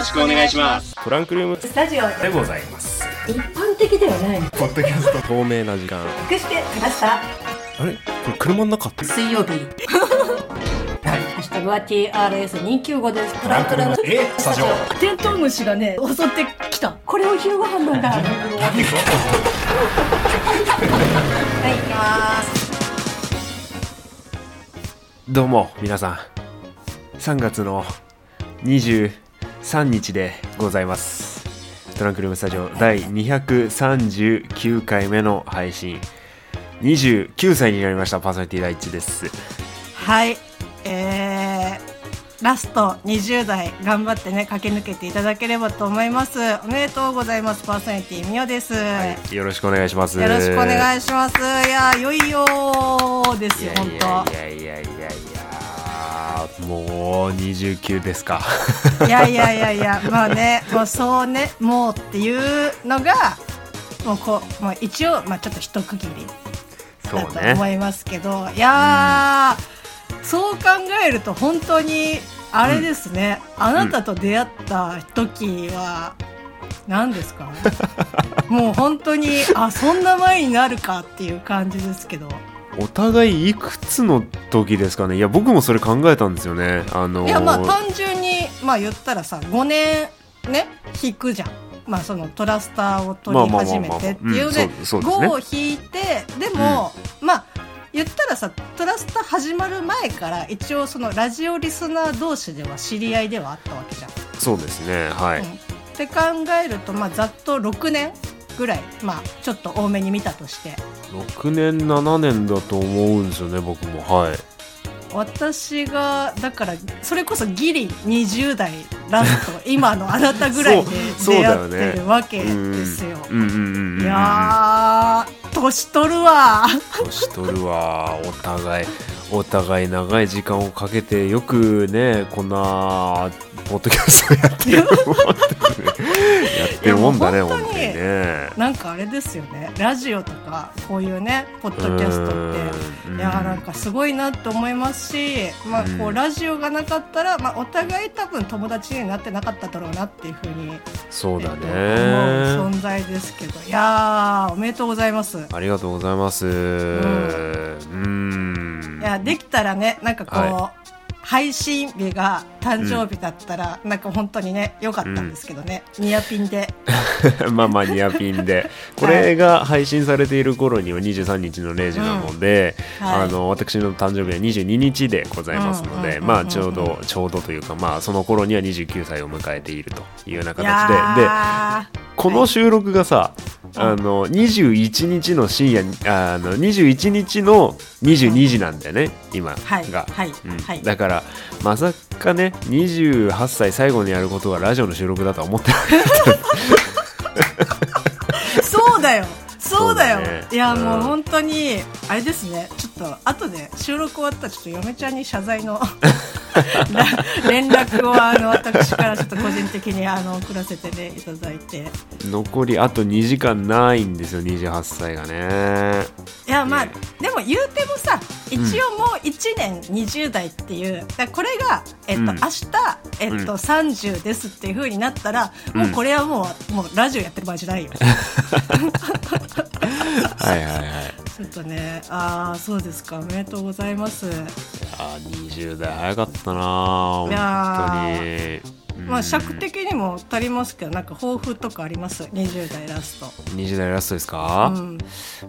ろしくお願いします。トランクルーム。スタジオでございます。一般的ではない。ポッドキャスト。透明な時間。隠してきましたあれ？これ車の中って？水曜日。ハッシュタグは TRS295 です。トランクルーム。え？スタジオ。テントウムシがね襲ってきた。これを昼ご飯なんだ。はい行きます。どうも皆さん。3月の23日でございます。トランクルームスタジオ第239回目の配信。29歳になりました。パーソナリティ第一です。はい。えー、ラスト20代。頑張ってね駆け抜けていただければと思います。おめでとうございます。パーソナリティみおです、よろしくお願いします。よろしくお願いいします。いやいよいよですよ本いやいやいやいやいやもう29ですか。当いやいやいやいや まあねもうそうねもうっていうのがもうこうもう一応まあちょっと一区切りだと思いますけど、いやー、そう考えると本当にあれですね、あなたと出会った時は何ですか、もう本当にあそんな前になるかっていう感じですけどお互いいくつの時ですかね？いや僕もそれ考えたんですよね。あのーいやまあ単純にまあ言ったらさ5年ね引くじゃん。まあそのトラスターを取り始めてっていうでまあ。まあまあまあうんそうそうですね。5を引いてでも、まあ言ったらさトラスター始まる前から一応そのラジオリスナー同士では知り合いではあったわけじゃん。そうですねはい、うん。って考えるとまあざっと6年ぐらいまあちょっと多めに見たとして6年7年だと思うんですよね僕も。はい。私がだからそれこそギリ20代ラスト 今のあなたぐらいでそう出会ってるわけですよ。いやー年取るわ。年取るわ。お互いお互い長い時間をかけてよくねこんなポッドキャストやってるもんだねやってるもんだね本当に。ね。なんかあれですよね。ラジオとかこういうねポッドキャストって。うん。いやーなんかすごいなと思いますし、まあ、こううんラジオがなかったら、まあ、お互い多分友達になってなかっただろうなっていうふうに、そうだえっと思うね存在ですけど。いやーおめでとうございます。ありがとうございます。うん。いやできたらねなんかこう、は配信日が誕生日だったら、なんか本当にね良かったんですけどね、ニアピンで。まあまあニアピンで。これが配信されている頃には23日の0時なので、うんはい。あの私の誕生日は22日でございますので、うんうんうんうん。まあちょうどちょうどというかまあその頃には29歳を迎えているというようない形で。でやこの収録がさ、うんあの21日の深夜にあの21日の22時なんだよね、今はいが、はい。だからまさかね28歳最後にやることがラジオの収録だとは思ってなかー そうだよそうだよ。ね。いやもううん本当にあれですね。ちょっと後で収録終わったらちょっと嫁ちゃんに謝罪の 連絡をあの私からちょっと個人的にあの送らせて、ね、いただいて。残りあと2時間ないんですよ28歳がね。いやまあね。でも言うてもさ一応もう1年20代っていうだからこれが、えっとうん。明日、えっとうん。30ですっていう風になったら、うん。もうこれはもうもうラジオやってる場合じゃないよ はいはいはい。ちょっとねああそうですか。おめでとうございます。あ20代早かったな本いや当に。まあ尺的的にも足りますけどなんか抱負とかあります？20代ラスト。20代ラストですか？うん。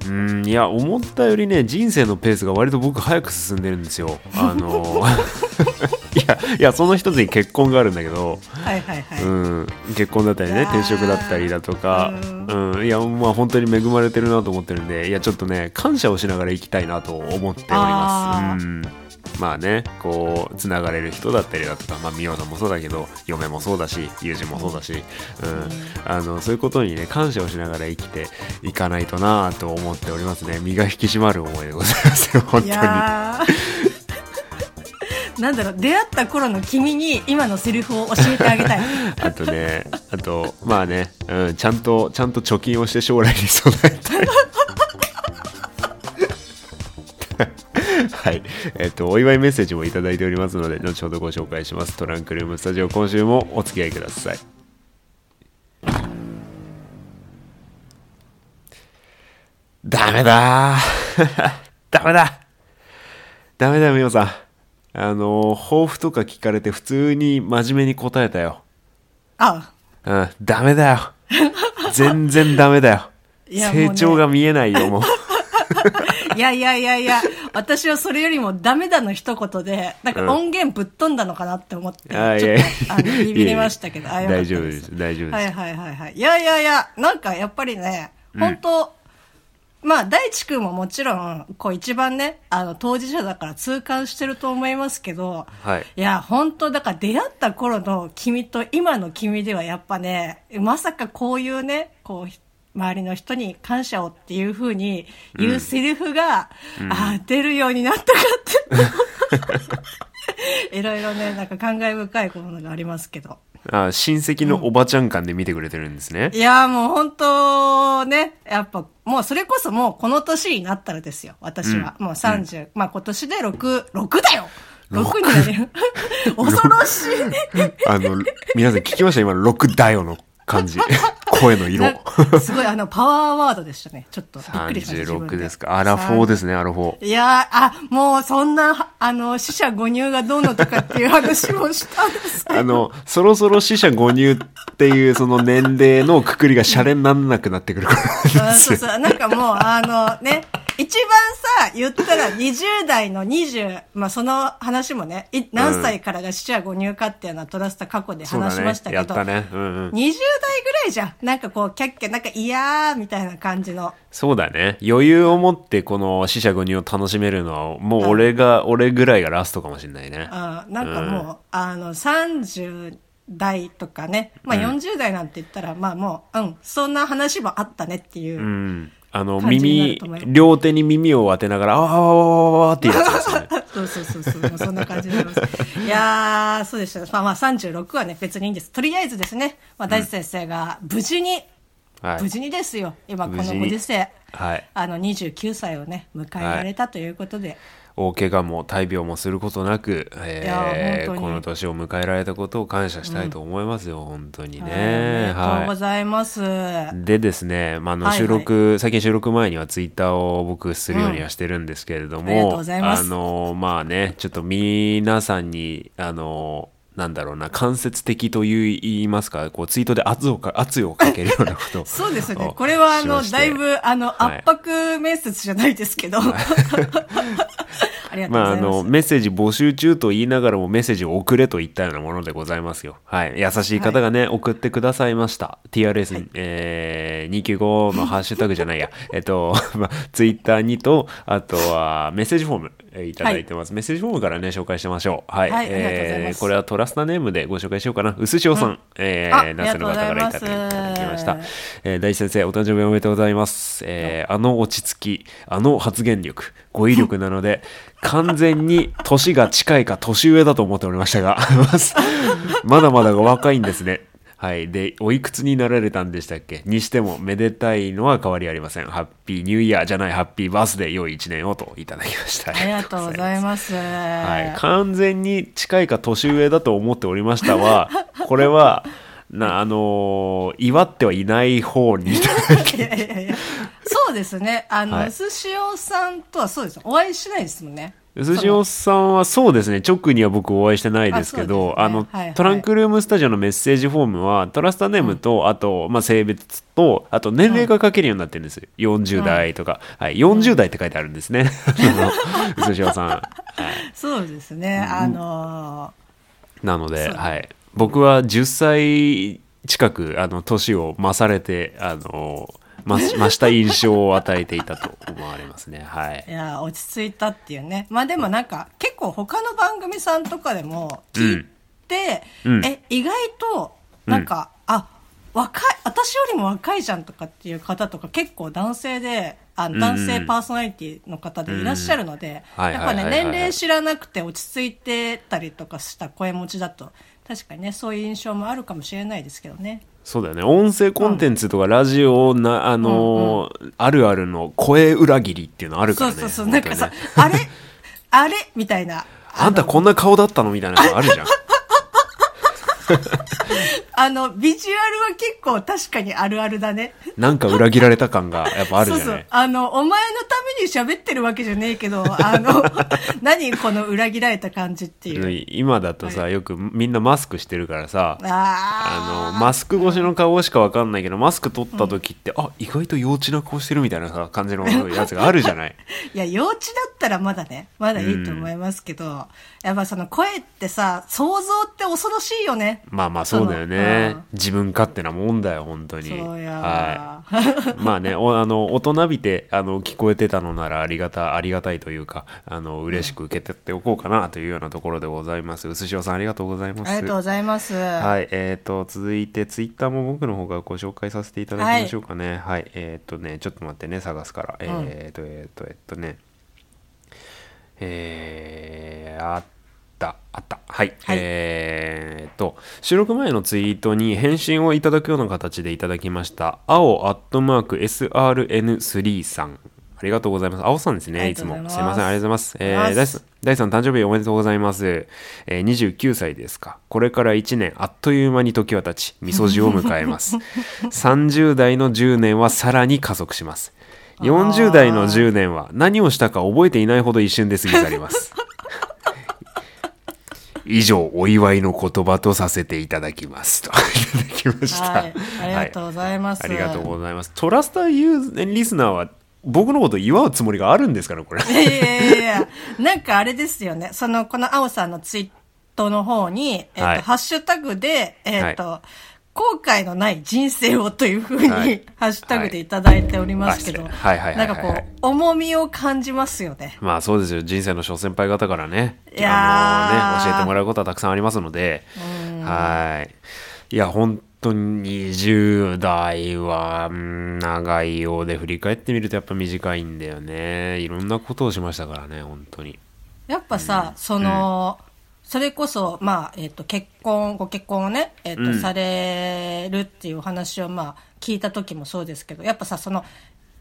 うんいや思ったよりね人生のペースが割と僕早く進んでるんですよ。あの いやいやその一つに結婚があるんだけど、はいはいはい、うん、結婚だったりね転職だったりだとか、ううんいやまあ本当に恵まれてるなと思ってるんでいやちょっとね感謝をしながら生きたいなと思っておりまあす。うん。まあねこうつながれる人だったりだとかまあ美桜さんもそうだけど嫁もそうだし友人もそうだし、うん。あのそういうことにね感謝をしながら生きていかないとなと思っておりますね。身が引き締まる思いでございますよ本当いに。なんだろう出会った頃の君に今のセリフを教えてあげたい あとね、あと、まあね、うん、ちゃんと、ちゃんと貯金をして将来に備えたい。はい。えっと、お祝いメッセージもいただいておりますので、後ほどご紹介します。トランクルームスタジオ、今週もお付き合いください。ダメだー ダメだダメだよ、みおさん。あの、抱負とか聞かれて普通に真面目に答えたよ。あ、うん、ダメだよ。全然ダメだよ。成長が見えないよ、もう。いやいやいやいや、私はそれよりもダメだの一言で、なんかうん音源ぶっ飛んだのかなって思って、ちょっとあのビビりましたけど、あよかった大丈夫です、大丈夫です。はいはいはいはい。いやいやいや、なんかやっぱりね、本当、まあ、大地君ももちろん、こう一番ね、あの、当事者だから痛感してると思いますけど、はいいや、本当だから出会った頃の君と今の君ではやっぱね、まさかこういうね、こう、周りの人に感謝をっていう風に言うセリフが、ああ、出るようになったかって。いろいろね、なんか感慨深いものがありますけど。あ親戚のおばちゃん感で見てくれてるんですね。いや、もう本当ね、やっぱ、もうそれこそもうこの年になったらですよ、私は。もう30、まあ今年で6、6だよ !6 になる。恐ろしい。あの、皆さん聞きました？今、6だよの感じ。声の色。すごい、あの、パワーワードでしたね。ちょっとびっくりしました。自分36ですか。アラフォーですね、アラフォー。いやー、あ、もうそんな、あの、死者誤入がどうのとかっていう話もしたんですけど。あの、そろそろ死者誤入っていうその年齢のくくりがシャレになんなくなってくるから。そうそう。なんかもう、あのね、一番さ、言ったら20代の20、まあその話もね、い何歳からが死者誤入かっていうのはトラスタ過去で話しましたけど、ったね。うんうん。20代ぐらいじゃん。なんかこう、キャッキャ、なんかいやーみたいな感じの。そうだね。余裕を持ってこの死者誤入を楽しめるのは、もう俺が、俺ぐらいがラストかもしれないね。あなんかもう、あの、30代とかね、まあ40代なんて言ったら、まあもう、うん、そんな話もあったねっていう。うん。あの、耳両手に耳を当てながら、あわわわわわわっていうやつですよね。そうそうそうそう、そんな感じになります。いやー、そうでした。まあまあ36はね、別にいいんです。とりあえずですね、まあ大地先生が無事に、はい無。事にですよ、今このご時世、はい。あの29歳をね、迎えられたということで、大怪我も大病もすることなく、えーこの年を迎えられたことを感謝したいと思いますよ、本当にね。ありがとうございます。い。でですね、まあ、あのはいはい収録、最近収録前にはツイッターを僕するようにはしてるんですけれども、うんああの、まあね、ちょっと皆さんに、あの、なんだろうな、間接的という言いますか、こうツイートで圧をか圧をかけるようなことを そうですねを。これはあの、だいぶ、あの、はい圧迫面接じゃないですけど。ありがとうまあ、あございます。の、メッセージ募集中と言いながらもメッセージを送れといったようなものでございますよ。はい。優しい方がね、送ってくださいました。TRS、えー、295のハッシュタグじゃないや。えっと、まあ、ツイッターにと、あとはメッセージフォーム、えーいただいてます。メッセージフォームからね、紹介してましょう。はい。はいえーこれはトラスタネームでご紹介しようかな。うすしおさん、えあー、男性の方からいただきました。えー大地先生、お誕生日おめでとうございます。えーあの落ち着き、あの発言力、語彙力なので、完全に年が近いか年上だと思っておりましたが、まだまだ若いんですね。はい。で、おいくつになられたんでしたっけ？にしても、めでたいのは変わりありません。ハッピーニューイヤーじゃない、ハッピーバースデー、良い一年をといただきました。ありがとうございます。はい、完全に近いか年上だと思っておりましたは、これは、な、あのー祝ってはいない方にいやいやいやそうですね。あの、はいうすしおさんとはそうです。お会いしないですもんね。寿司おさんはそうですね、直には僕お会いしてないですけど、あ,、あの、はいはいトランクルームスタジオのメッセージフォームは、トラスタネームと、あと、まあ、性別と、あと年齢が書けるようになってるんですよ。40代とか。はい、40代って書いてあるんですね。あの寿司おさん。はい そうですね。あのなので、はい、僕は10歳近くあの年を増されてあの増した印象を与えていたと思われますね。はい。ー、いや、落ち着いたっていうね。まあでもなんか、結構他の番組さんとかでも聞いて、うん。え、意外と、なんか、あ、若い、私よりも若いじゃんとかっていう方とか結構男性で、あんうん。男性パーソナリティの方でいらっしゃるので、やっぱね、年齢知らなくて落ち着いてたりとかした声持ちだと、確かにね、そういう印象もあるかもしれないですけどね。そうだよね音声コンテンツとかラジオな、あのあるあるの声裏切りっていうのあるからね。そうそうそう、なんかさあれあれ？みたいな。あんたこんな顔だったの？みたいなのあるじゃん。あの、ビジュアルは結構確かにあるあるだね。なんか裏切られた感がやっぱあるじゃない？そうそう。あの、お前のために喋ってるわけじゃねえけど、あの、何この裏切られた感じっていう。今だとさ、よくみんなマスクしてるからさ、ああの、マスク越しの顔しかわかんないけど、マスク取った時って、あ、意外と幼稚な顔してるみたいなさ、感じのやつがあるじゃない？いや、幼稚だったらまだね、まだいいと思いますけど、やっぱその声ってさ、想像って恐ろしいよね。まあまあそうだよねうん。自分勝手なもんだよ、本当に。そうやはい。まあね、お あの、大人びて、あの、聞こえてたのならありがた、ありがたいというか、あの、嬉しく受け取っておこうかなというようなところでございます。うすしおさんありがとうございます。ありがとうございます。はい、えっ、と、続いて、ツイッターも僕の方からご紹介させていただきましょうかね。はい、えっ、とね、ちょっと待ってね、探すから。えっ、と、えっ、と、えっ、とね、えー、あった、あった。はい。はいえーと、収録前のツイートに返信をいただくような形でいただきました。青アットマーク SRN3 さん。ありがとうございます。青さんですね、いつも。すすいません、ありがとうございます。えー、ありがとうございます大さん大さん誕生日おめでとうございます。えー、29歳ですか。これから1年、あっという間に時は経ち、味噌汁を迎えます。30代の10年はさらに加速します。40代の10年は何をしたか覚えていないほど一瞬で過ぎ去ります。以上、お祝いの言葉とさせていただきます。と いただきました。はい、ありがとうございます。ありがとうございます。トラスターユーリスナーは僕のこと祝うつもりがあるんですかね、これ。いやいやいや なんかあれですよね。その、この青さんのツイートの方に、えっ、と、はいハッシュタグで、えっ、と、後悔のない人生をというふうに、はい。ハッシュタグでいただいておりますけど、はい。はい。なんかこう、重みを感じますよね。まあそうですよ。人生の諸先輩方からね、いやー。あのね、教えてもらうことはたくさんありますので、はい。いや、本当に20代は、うん長いようで振り返ってみるとやっぱ短いんだよね。いろんなことをしましたからね、本当に。やっぱさ、その、それこそ、まあ、えっ、と、結婚、ご結婚をね、えっ、と、うん。されるっていうお話を、まあ、聞いた時もそうですけど、やっぱさ、その、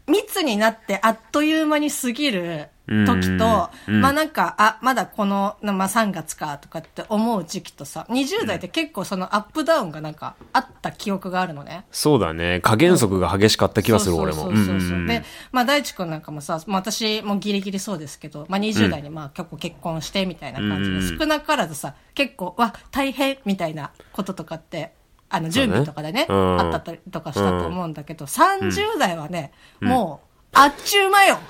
密になってあっという間に過ぎる時と、うんうんまあなんか、あ、まだこの、なまあ3月かとかって思う時期とさ、20代って結構そのアップダウンがなんかあった記憶があるのね。そうだね。加減速が激しかった気がする、俺も。そうそうそうそううんで、まあ、大地君なんかもさ、まあ、私もギリギリそうですけど、まあ、20代にまあ結構結婚してみたいな感じで、少なからずさ、結構、わ、大変みたいなこととかって、あの、準備とかでね、うん。あったりとかしたと思うんだけど、30代はね、もう、あっちゅう間よ。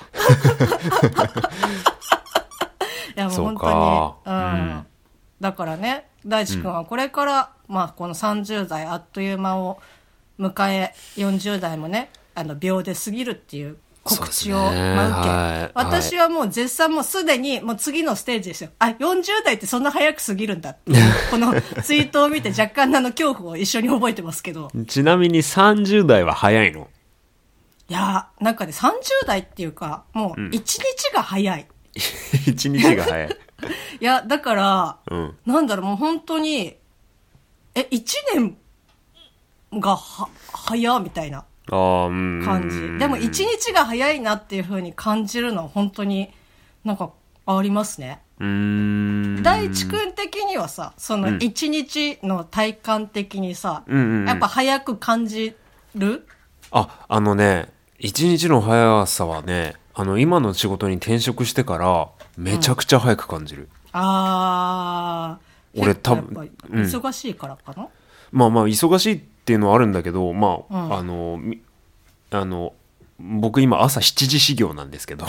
いや、もう本当かに、うん。うん。だからね、大地君はこれから、まあ、この30代あっという間を迎え、40代もね、あの、秒で過ぎるっていう告知を、受け、はい私はもう絶賛もうすでに、もう次のステージですよ。あ、40代ってそんな早く過ぎるんだ このツイートを見て若干のあの恐怖を一緒に覚えてますけど。ちなみに30代は早いの？いやー、なんかね、30代っていうか、もう一日が早い。一日が早い。いや、だから、うん。なんだろう、もう本当に、え、一年がは、早みたいな。感じ。でも一日が早いなっていう風に感じるのは本当になんかありますね。大地君的にはさ、その一日の体感的にさ、うんうんうんやっぱ早く感じる？あ、あのね、一日の速さはね、あの、今の仕事に転職してから、めちゃくちゃ早く感じる。あー。俺結構やっぱ多分うん忙しいからかな、まあまあ、忙しいっていうのはあるんだけど、まあ、うん。あの、みあの、僕今朝7時始業なんですけど、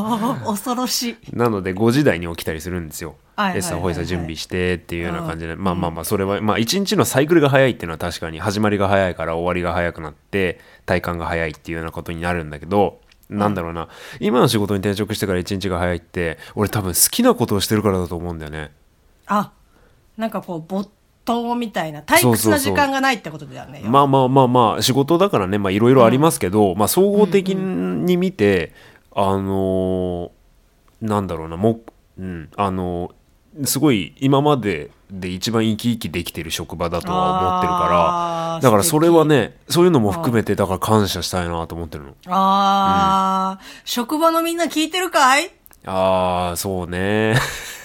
恐ろしい。なので5時台に起きたりするんですよ。餌ホイサ準備してっていうような感じで、うん。まあまあまあ、それは、まあ一日のサイクルが早いっていうのは確かに始まりが早いから終わりが早くなって体感が早いっていうようなことになるんだけど、なんだろうな、今の仕事に転職してから一日が早いって、俺多分好きなことをしてるからだと思うんだよね。あ、なんかこう、没頭みたいな、退屈な時間がないってことだよね。まあまあまあまあ仕事だからねまあいろいろありますけど、まあ総合的に見て、あのーなんだろうなもう、うん、あのーすごい今までで一番生き生きできてる職場だとは思ってるからだからそれはねそういうのも含めてだから感謝したいなと思ってるの。あー、職場のみんな聞いてるかい？ああ、そうね。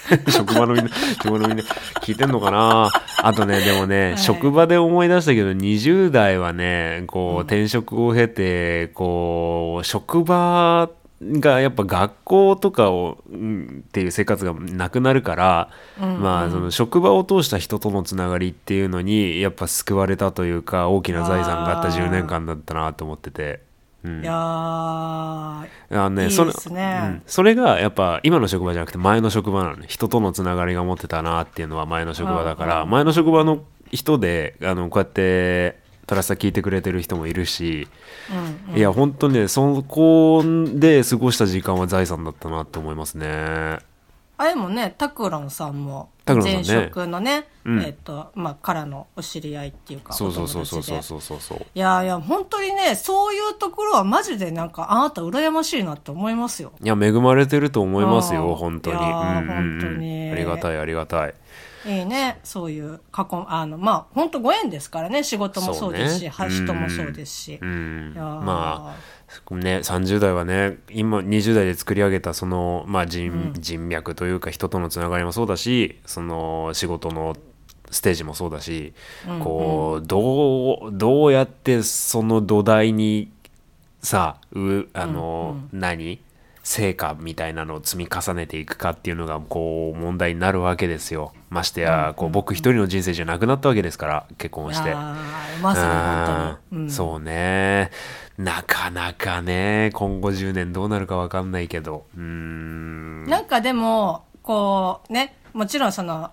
職場のみんな、職場のみんな聞いてんのかな？あとね、でもね、はい職場で思い出したけど、20代はね、こう、転職を経て、こう、職場がやっぱ学校とかを、うんっていう生活がなくなるから、まあ、その職場を通した人とのつながりっていうのに、やっぱ救われたというか、大きな財産があったあー10年間だったなと思ってて。うん。いやーあのね、いいそれうん。それがやっぱ今の職場じゃなくて前の職場なの。ね人とのつながりが持ってたなっていうのは前の職場だから、うん。前の職場の人であのこうやってトラスタ聞いてくれてる人もいるし、うんいや本当にねそこで過ごした時間は財産だったなって思いますね。あれもねタクさんも前職のねうん。えっとまあからのお知り合いっていうかそうそうそうそうそう。そうそういやいや本当にねそういうところはマジでなんかあなた羨ましいなって思いますよ。いや恵まれてると思いますよ本当に。いやーうんうんうん。本当に。ありがたいありがたいいいね。そういう過去あのまあ本当ご縁ですからね。仕事もそうですし、ね。は人もそうですし、まあね、30代はね今20代で作り上げたその、まあ、人人脈というか人とのつながりもそうだしその仕事のステージもそうだし、こうどうどうやってその土台にさうあの、何成果みたいなのを積み重ねていくかっていうのがこう問題になるわけですよ。ましてやこう僕一人の人生じゃなくなったわけですから結婚して。まん、そうね。なかなかね今後10年どうなるか分かんないけど。うーん。なんかでも、こうね、もちろんその、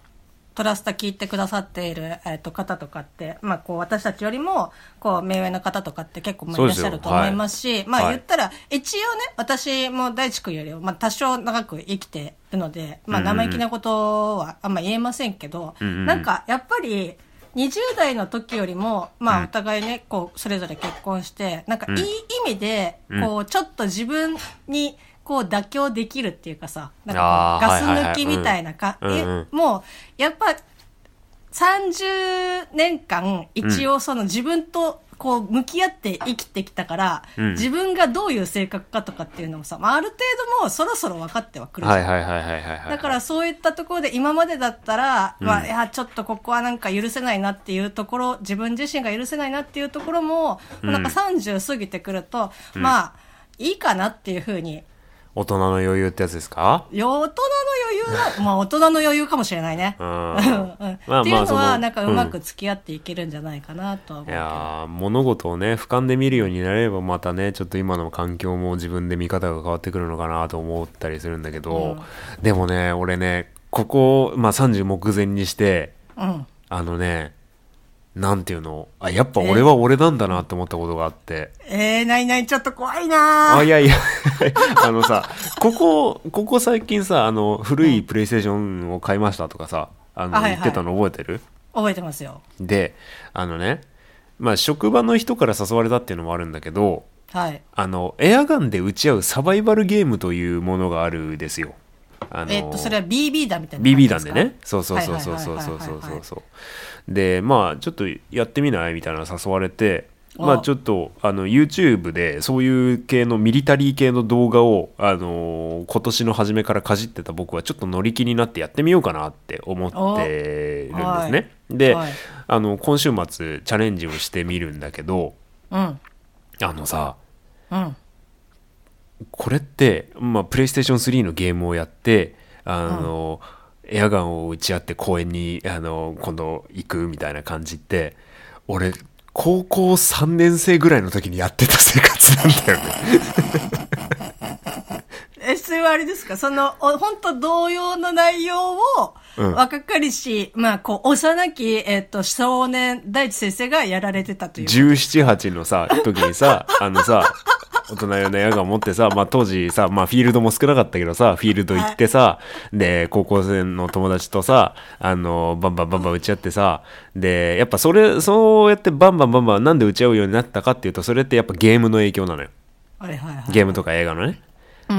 トラスタ聞いてくださっている、えっと方とかって、まあこう私たちよりも、こう目上の方とかって結構まあいうらっしゃると思いますし、まはい。あ言ったら、一応ね、私も大地君よりも、まあ多少長く生きてるので、まあ生意気なことはあんま言えませんけど、んうん。なんかやっぱり、20代の時よりも、まあ、お互いね、こう、それぞれ結婚して、なんか、いい意味で、こう、ちょっと自分に、こう、妥協できるっていうかさ、なんかガス抜きみたいなか、うん。うんうん。えもう、やっぱ、30年間、一応その自分と、こう、向き合って生きてきたから、うん。自分がどういう性格かとかっていうのもさ、まあ、ある程度もうそろそろ分かってはくるじゃん。だからそういったところで今までだったら、まあ、いや、ちょっとここはなんか許せないなっていうところ、自分自身が許せないなっていうところも、なんか30過ぎてくると、まあ、いいかなっていうふうに、大人の余裕ってやつですか？大人の余裕な、まあ大人の余裕かもしれないね。う うんっていうのそは、のなんかうまく付き合っていけるんじゃないかなとは思う。いやー物事をね俯瞰で見るようになればまたねちょっと今の環境も自分で見方が変わってくるのかなと思ったりするんだけど、でもね俺ねここ、まあ、30目前にしてうん。あのねなんていうの？あやっぱ俺は俺なんだなって思ったことがあって。えー、ないない、ちょっと怖いなあ、いやいや、あのさ、ここ、ここ最近さ、あの、古いプレイステーションを買いましたとかさ、あの、言ってたの覚えてる？覚えてますよ。で、あのね、まあ、職場の人から誘われたっていうのもあるんだけど、はい。あの、エアガンで撃ち合うサバイバルゲームというものがあるですよ。あのえっと、それは BB 弾みたいな BB。弾でね。そうそうそうそうそうそうそうそう。で、まあ、ちょっとやってみない？みたいなの誘われて、まああちょっとあの YouTube でそういう系のミリタリー系の動画を、あのー今年の初めからかじってた僕はちょっと乗り気になってやってみようかなって思ってるんですね。で、はいあの今週末チャレンジをしてみるんだけどうん。あのさうん。これって、まあ、プレイステーション3のゲームをやってあの、エアガンを撃ち合って公園にあの今度行くみたいな感じって俺高校3年生ぐらいの時にやってた生活なんだよね。え、それはあれですか？その、お本当同様の内容を、うん若かりし、まあ、こう、幼き、えっ、と、少年、大地先生がやられてたという。17、8のさ、時にさ、あのさ、大人用のエアガン持ってさ、まあ当時さ、まあフィールドも少なかったけどさ、フィールド行ってさ、で、高校生の友達とさ、あの、バンバンバンバン打ち合ってさ、で、やっぱそれ、そうやってバンバンバンバンなんで打ち合うようになったかっていうと、それってやっぱゲームの影響なのよ。はいはいはい。ゲームとか映画のね。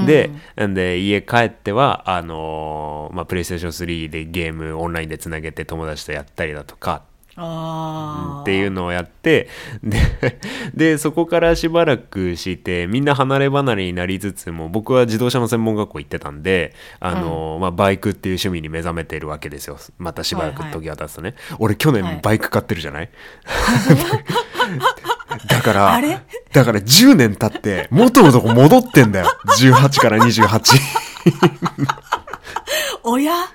で、なんで家帰っては、あのーまあ、プレイステーション3でゲームオンラインでつなげて友達とやったりだとか、っていうのをやってで でそこからしばらくしてみんな離れ離れになりつつも僕は自動車の専門学校行ってたんであの、まあ、バイクっていう趣味に目覚めてるわけですよ。またしばらく時が経つとね、俺去はい。年バイク買ってるじゃない、だからだから10年経って元のとこ戻ってんだよ。18から28おやそう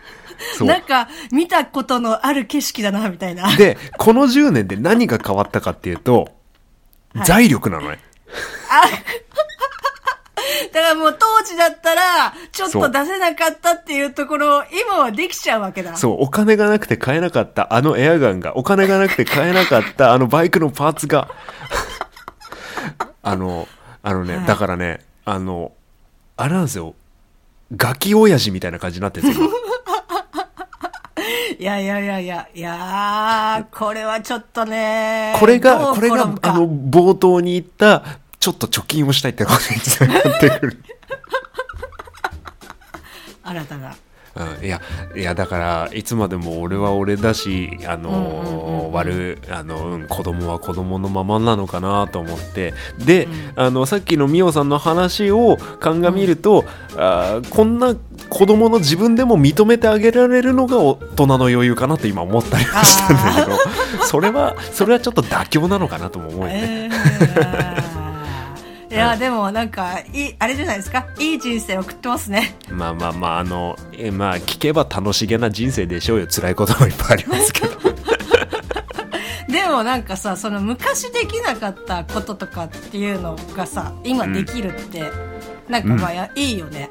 なんか見たことのある景色だなみたいな。でこの10年で何が変わったかっていうと、はい。財力なのね。だからもう当時だったらちょっと出せなかったっていうところを今はできちゃうわけだ。そう、お金がなくて買えなかったあのエアガンが、お金がなくて買えなかったあのバイクのパーツが、あの、あのね、はい。だからね、あの、あれなんですよ、ガキ親父みたいな感じになってるんですよ。いやいやいやいやいやーこれはちょっとねこれが、これがあの、冒頭に言った、ちょっと貯金をしたいってことにつながってくる。新たなうん、いやいやだからいつまでも俺は俺だしあの、うんうんうんうん。悪あの、うん、子供は子供のままなのかなと思って。で、あのさっきのミオさんの話を鑑みると、あーこんな子供の自分でも認めてあげられるのが大人の余裕かなって今思ったりはしたんだけど。それはそれはちょっと妥協なのかなとも思うよね。えーいやでもなんかいいあれじゃないですか？いい人生送ってますね。まあまあまああのえまあ聞けば楽しげな人生でしょうよ。辛いこともいっぱいありますけど。でもなんかさその昔できなかったこととかっていうのがさ今できるって、なんかまあや、いいよね。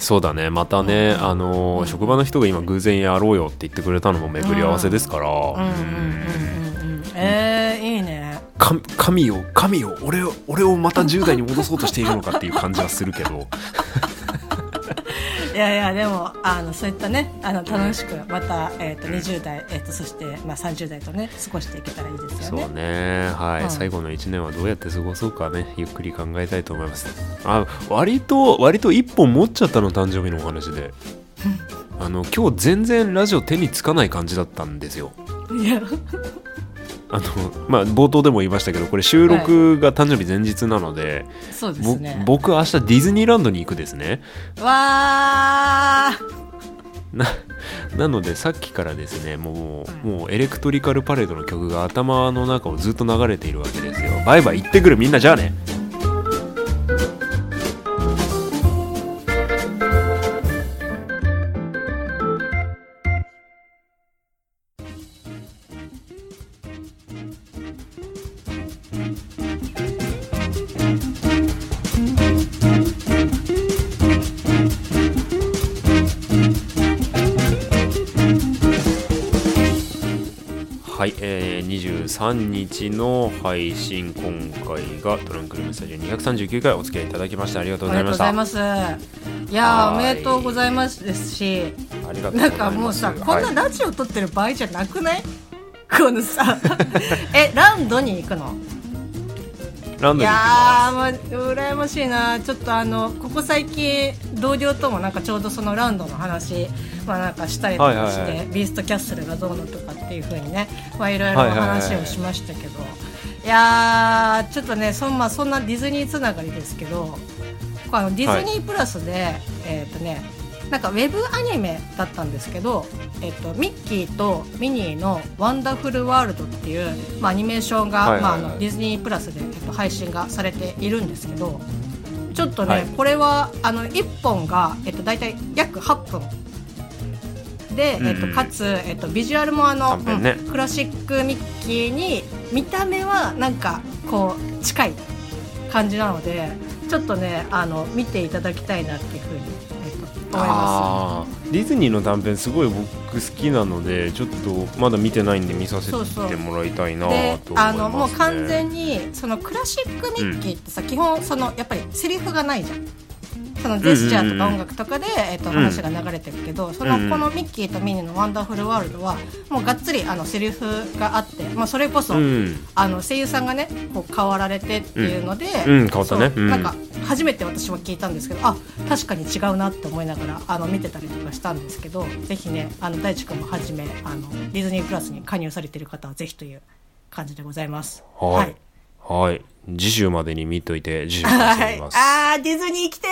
そうだね。またね、あのー職場の人が今偶然やろうよって言ってくれたのも巡り合わせですから、うんうんうんうんうんえー、いいね。か神よ神よ俺を俺をまた10代に戻そうとしているのかっていう感じはするけど。いやいやでもあのそういったねあの楽しくまた、えー、と20代、えー、とそして、まあ、30代とね過ごしていけたらいいですよね。そうねはい、うん。最後の1年はどうやって過ごそうかねゆっくり考えたいと思います。あ割と割と1本持っちゃったの誕生日のお話で。あの今日全然ラジオ手につかない感じだったんですよ。いやあのまあ冒頭でも言いましたけどこれ収録が誕生日前日なので、そうでぼすね。僕明日ディズニーランドに行くですね。わー。ななのでさっきからですねもうもうエレクトリカルパレードの曲が頭の中をずっと流れているわけですよ。バイバイ行ってくるみんなじゃあね日の配信今回がトランクルームスタジオ239回お付き合いいただきましてありがとうあございました。りがとうございます。いやおめでとうございますですしありがとうないんかもうさ、こんはないラジオ撮ってる場合じゃなくない？このさ えランドに行くの？いランドに行きやまあ羨ましいな。ちょっとあのここ最近同僚ともなんかちょうどそのランドの話まあなんかしたりとかして、はいはいはい。ビーストキャッスルがどうのとかっていう風にねまあいろいろはいはいはい話をしましたけど、いやーちょっとねそん,、まあ、そんなディズニーつながりですけどこうあのディズニープラスで、えっ、とねなんかウェブアニメだったんですけど、えっと、ミッキーとミニーの「ワンダフルワールド」っていう、まあ、アニメーションが、まあ、あのディズニープラスで、えっと、配信がされているんですけどちょっとね、はい。これはあの1本が、えっと、大体約8分で、えっと、うんかつ、えっと、ビジュアルもあの、ね。うんクラシックミッキーに見た目はなんかこう近い感じなのでちょっとねあの見ていただきたいなっていうふうに、えっと、思いまあーディズニーの短編すごい僕好きなのでちょっとまだ見てないんで見させてもらいたいなとね、あのもう完全にそのクラシックミッキーってさ、基本そのやっぱりセリフがないじゃん。そのジェスチャーとか音楽とかで、えー、と話が流れてるけど、そのこのミッキーとミニの「ワンダフルワールドは」もうがっつりあのセリフがあって、まあ、それこそ、あの声優さんがねこう変わられてっていうので、なんか初めて私も聞いたんですけどあ確かに違うなって思いながらあの見てたりとかしたんですけどぜひねあの大地君もはじめあのディズニープラスに加入されてる方はぜひという感じでございます。はい。はい。次週までに見といて、次週からます。はい、ああ、ディズニー来てー